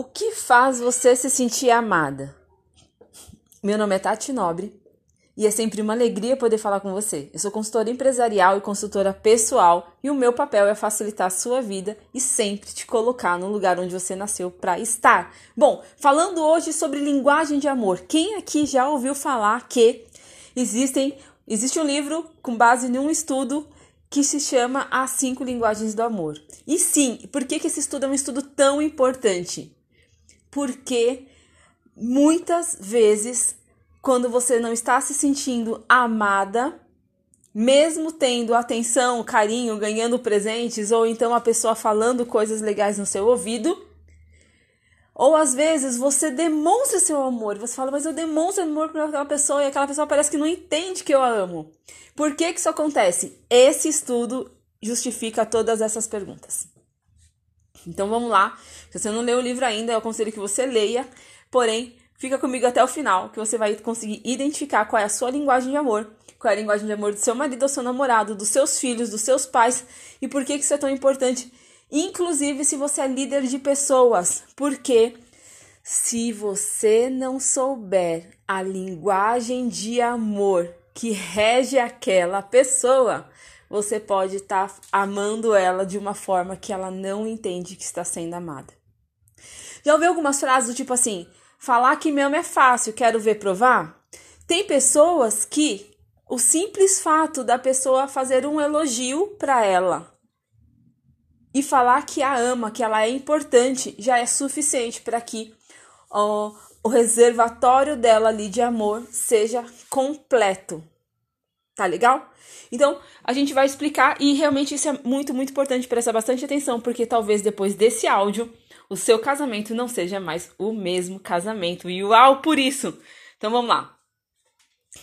O que faz você se sentir amada? Meu nome é Tati Nobre e é sempre uma alegria poder falar com você. Eu sou consultora empresarial e consultora pessoal e o meu papel é facilitar a sua vida e sempre te colocar no lugar onde você nasceu para estar. Bom, falando hoje sobre linguagem de amor. Quem aqui já ouviu falar que existem existe um livro com base em um estudo que se chama As Cinco Linguagens do Amor. E sim, por que, que esse estudo é um estudo tão importante? Porque muitas vezes quando você não está se sentindo amada, mesmo tendo atenção, carinho, ganhando presentes, ou então a pessoa falando coisas legais no seu ouvido. Ou às vezes você demonstra seu amor, você fala, mas eu demonstro amor para aquela pessoa e aquela pessoa parece que não entende que eu a amo. Por que, que isso acontece? Esse estudo justifica todas essas perguntas. Então vamos lá. Se você não leu o livro ainda, eu aconselho que você leia. Porém, Fica comigo até o final, que você vai conseguir identificar qual é a sua linguagem de amor, qual é a linguagem de amor do seu marido ou seu namorado, dos seus filhos, dos seus pais e por que isso é tão importante, inclusive se você é líder de pessoas. Porque se você não souber a linguagem de amor que rege aquela pessoa, você pode estar tá amando ela de uma forma que ela não entende que está sendo amada. Já ouviu algumas frases do tipo assim: Falar que me ama é fácil, quero ver provar? Tem pessoas que o simples fato da pessoa fazer um elogio para ela e falar que a ama, que ela é importante, já é suficiente para que ó, o reservatório dela ali de amor seja completo. Tá legal? Então, a gente vai explicar e realmente isso é muito, muito importante. Presta bastante atenção, porque talvez depois desse áudio o seu casamento não seja mais o mesmo casamento. E uau por isso! Então vamos lá.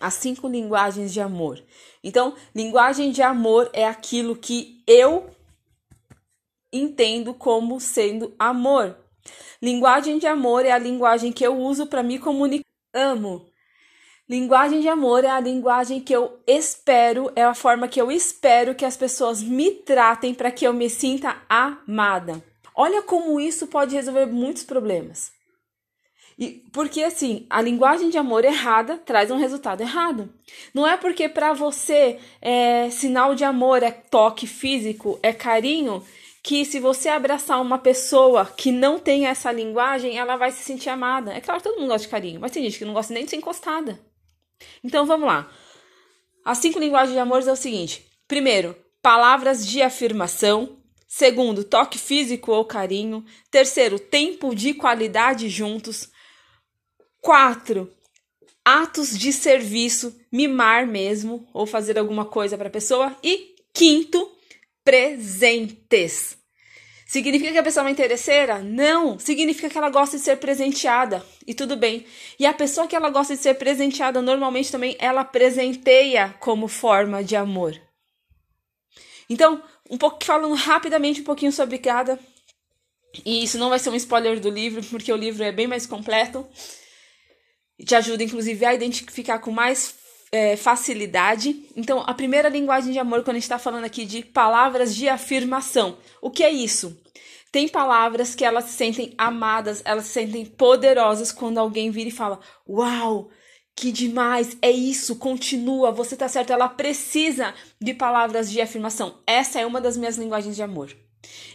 As cinco linguagens de amor. Então, linguagem de amor é aquilo que eu entendo como sendo amor. Linguagem de amor é a linguagem que eu uso para me comunicar. Amo. Linguagem de amor é a linguagem que eu espero, é a forma que eu espero que as pessoas me tratem para que eu me sinta amada. Olha como isso pode resolver muitos problemas. E porque assim, a linguagem de amor errada traz um resultado errado. Não é porque para você é, sinal de amor é toque físico, é carinho, que se você abraçar uma pessoa que não tem essa linguagem, ela vai se sentir amada. É claro todo mundo gosta de carinho, mas tem gente que não gosta nem de ser encostada. Então vamos lá. As cinco linguagens de amor é o seguinte: primeiro, palavras de afirmação. Segundo, toque físico ou carinho. Terceiro, tempo de qualidade juntos. Quatro, atos de serviço, mimar mesmo ou fazer alguma coisa para a pessoa. E quinto, presentes. Significa que a pessoa é uma interesseira? Não, significa que ela gosta de ser presenteada. E tudo bem. E a pessoa que ela gosta de ser presenteada, normalmente também ela presenteia como forma de amor. Então, um pouco falando rapidamente um pouquinho sobre cada. E isso não vai ser um spoiler do livro, porque o livro é bem mais completo. Te ajuda, inclusive, a identificar com mais é, facilidade. Então, a primeira linguagem de amor, quando a gente está falando aqui de palavras de afirmação. O que é isso? Tem palavras que elas se sentem amadas, elas se sentem poderosas quando alguém vira e fala: Uau, que demais, é isso, continua, você tá certo. Ela precisa de palavras de afirmação. Essa é uma das minhas linguagens de amor.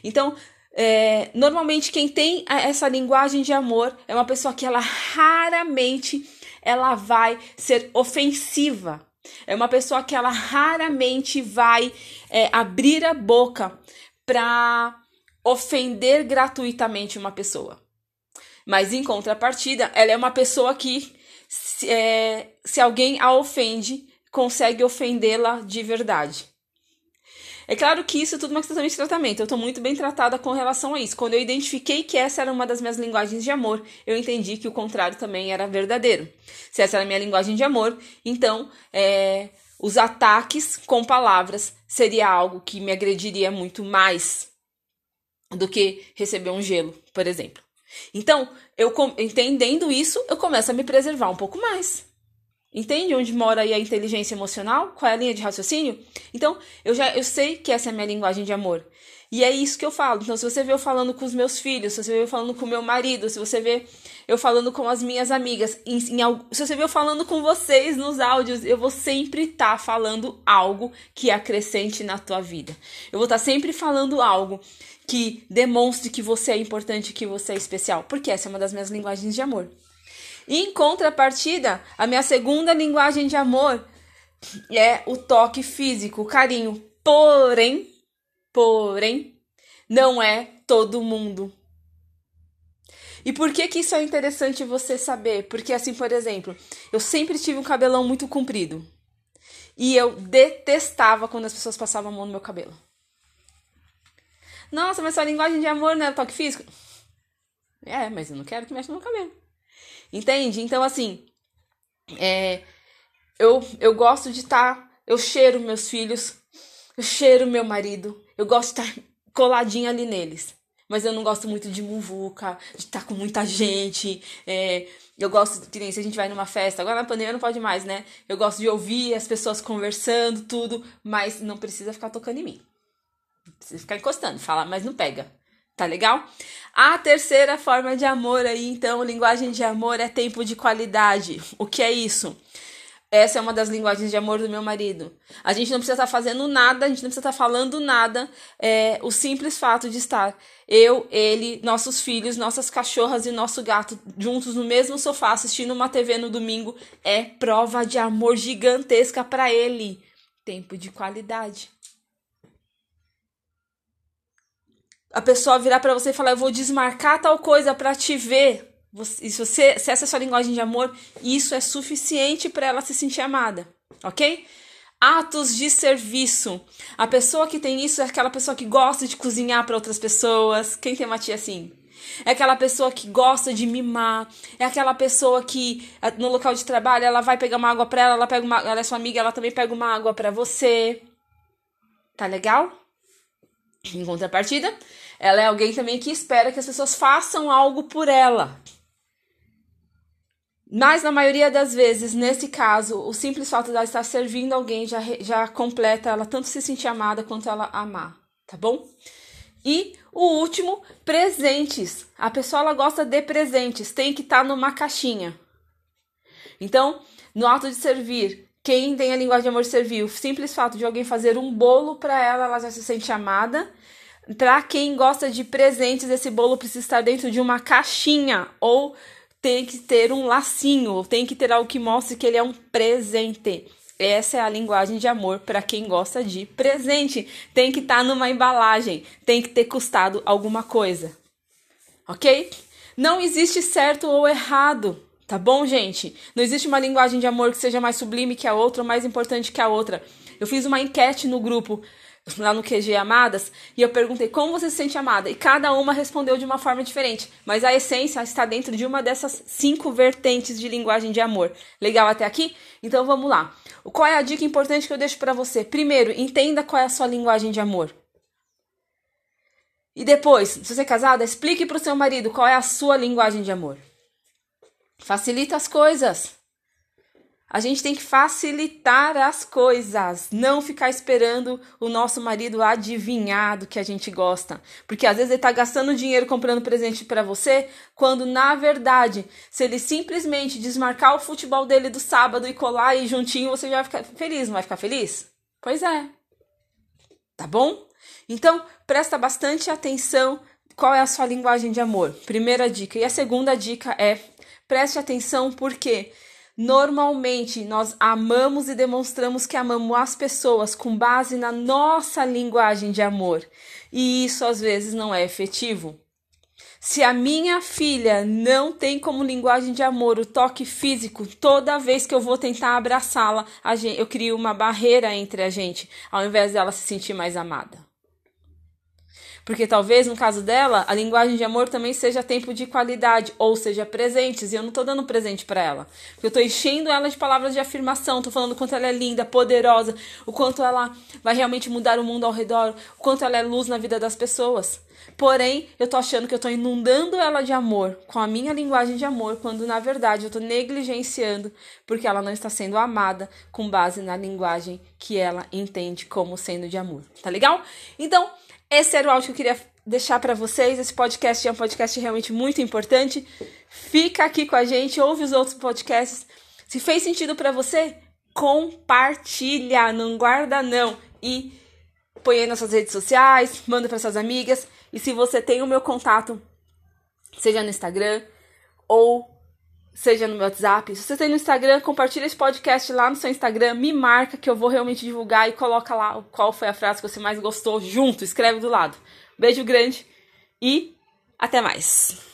Então, é, normalmente quem tem essa linguagem de amor é uma pessoa que ela raramente ela vai ser ofensiva. É uma pessoa que ela raramente vai é, abrir a boca para ofender gratuitamente uma pessoa. Mas em contrapartida, ela é uma pessoa que se, é, se alguém a ofende, consegue ofendê-la de verdade. É claro que isso é tudo uma questão de tratamento. Eu estou muito bem tratada com relação a isso. Quando eu identifiquei que essa era uma das minhas linguagens de amor, eu entendi que o contrário também era verdadeiro. Se essa era a minha linguagem de amor, então é, os ataques com palavras seria algo que me agrediria muito mais do que receber um gelo, por exemplo. Então, eu entendendo isso, eu começo a me preservar um pouco mais. Entende onde mora aí a inteligência emocional? Qual é a linha de raciocínio? Então, eu já eu sei que essa é a minha linguagem de amor. E é isso que eu falo. Então, se você vê eu falando com os meus filhos, se você vê eu falando com meu marido, se você vê eu falando com as minhas amigas, em, em, se você vê eu falando com vocês nos áudios, eu vou sempre estar tá falando algo que acrescente na tua vida. Eu vou estar tá sempre falando algo que demonstre que você é importante, que você é especial, porque essa é uma das minhas linguagens de amor. Em contrapartida, a minha segunda linguagem de amor é o toque físico, o carinho. Porém, porém, não é todo mundo. E por que que isso é interessante você saber? Porque assim, por exemplo, eu sempre tive um cabelão muito comprido. E eu detestava quando as pessoas passavam a mão no meu cabelo. Nossa, mas sua linguagem de amor não é toque físico? É, mas eu não quero que mexa no meu cabelo. Entende? Então, assim, é, eu, eu gosto de estar. Tá, eu cheiro meus filhos, eu cheiro meu marido, eu gosto de estar tá coladinha ali neles. Mas eu não gosto muito de muvuca, de estar tá com muita gente. É, eu gosto, que nem se a gente vai numa festa, agora na pandemia não pode mais, né? Eu gosto de ouvir as pessoas conversando, tudo, mas não precisa ficar tocando em mim. Precisa ficar encostando, fala, mas não pega. Tá legal? A terceira forma de amor aí, então, linguagem de amor é tempo de qualidade. O que é isso? Essa é uma das linguagens de amor do meu marido. A gente não precisa estar tá fazendo nada, a gente não precisa estar tá falando nada. É, o simples fato de estar eu, ele, nossos filhos, nossas cachorras e nosso gato juntos no mesmo sofá assistindo uma TV no domingo é prova de amor gigantesca para ele. Tempo de qualidade. A pessoa virar para você e falar: Eu vou desmarcar tal coisa para te ver. Você, se, você, se essa é a sua linguagem de amor, isso é suficiente para ela se sentir amada, ok? Atos de serviço. A pessoa que tem isso é aquela pessoa que gosta de cozinhar para outras pessoas. Quem tem uma tia assim? É aquela pessoa que gosta de mimar. É aquela pessoa que no local de trabalho ela vai pegar uma água para ela, ela pega uma, ela é sua amiga, ela também pega uma água para você. Tá legal? Em contrapartida, ela é alguém também que espera que as pessoas façam algo por ela. Mas na maioria das vezes, nesse caso, o simples fato de ela estar servindo alguém já, já completa ela tanto se sentir amada quanto ela amar, tá bom? E o último, presentes. A pessoa ela gosta de presentes, tem que estar tá numa caixinha. Então, no ato de servir, quem tem a linguagem de amor servir, o simples fato de alguém fazer um bolo para ela, ela já se sente amada para quem gosta de presentes, esse bolo precisa estar dentro de uma caixinha ou tem que ter um lacinho, tem que ter algo que mostre que ele é um presente. Essa é a linguagem de amor para quem gosta de presente. Tem que estar tá numa embalagem, tem que ter custado alguma coisa. OK? Não existe certo ou errado, tá bom, gente? Não existe uma linguagem de amor que seja mais sublime que a outra ou mais importante que a outra. Eu fiz uma enquete no grupo lá no QG Amadas, e eu perguntei como você se sente amada, e cada uma respondeu de uma forma diferente, mas a essência está dentro de uma dessas cinco vertentes de linguagem de amor. Legal até aqui? Então vamos lá. Qual é a dica importante que eu deixo para você? Primeiro, entenda qual é a sua linguagem de amor. E depois, se você é casada, explique para o seu marido qual é a sua linguagem de amor. Facilita as coisas. A gente tem que facilitar as coisas, não ficar esperando o nosso marido adivinhar do que a gente gosta. Porque às vezes ele está gastando dinheiro comprando presente para você, quando na verdade, se ele simplesmente desmarcar o futebol dele do sábado e colar aí juntinho, você já vai ficar feliz, não vai ficar feliz? Pois é. Tá bom? Então, presta bastante atenção qual é a sua linguagem de amor. Primeira dica. E a segunda dica é preste atenção porque Normalmente, nós amamos e demonstramos que amamos as pessoas com base na nossa linguagem de amor, e isso às vezes não é efetivo. Se a minha filha não tem como linguagem de amor o toque físico, toda vez que eu vou tentar abraçá-la, eu crio uma barreira entre a gente, ao invés dela se sentir mais amada. Porque talvez, no caso dela, a linguagem de amor também seja tempo de qualidade, ou seja, presentes. E eu não tô dando presente para ela. Eu tô enchendo ela de palavras de afirmação, tô falando o quanto ela é linda, poderosa, o quanto ela vai realmente mudar o mundo ao redor, o quanto ela é luz na vida das pessoas. Porém, eu tô achando que eu tô inundando ela de amor com a minha linguagem de amor, quando na verdade eu tô negligenciando porque ela não está sendo amada com base na linguagem que ela entende como sendo de amor. Tá legal? Então, esse era o áudio que eu queria deixar para vocês. Esse podcast é um podcast realmente muito importante. Fica aqui com a gente, ouve os outros podcasts. Se fez sentido para você, compartilha, não guarda não. E põe aí nas suas redes sociais, manda para suas amigas. E se você tem o meu contato, seja no Instagram ou seja no meu WhatsApp. Se você tem no Instagram, compartilha esse podcast lá no seu Instagram, me marca que eu vou realmente divulgar e coloca lá qual foi a frase que você mais gostou junto, escreve do lado. Beijo grande e até mais.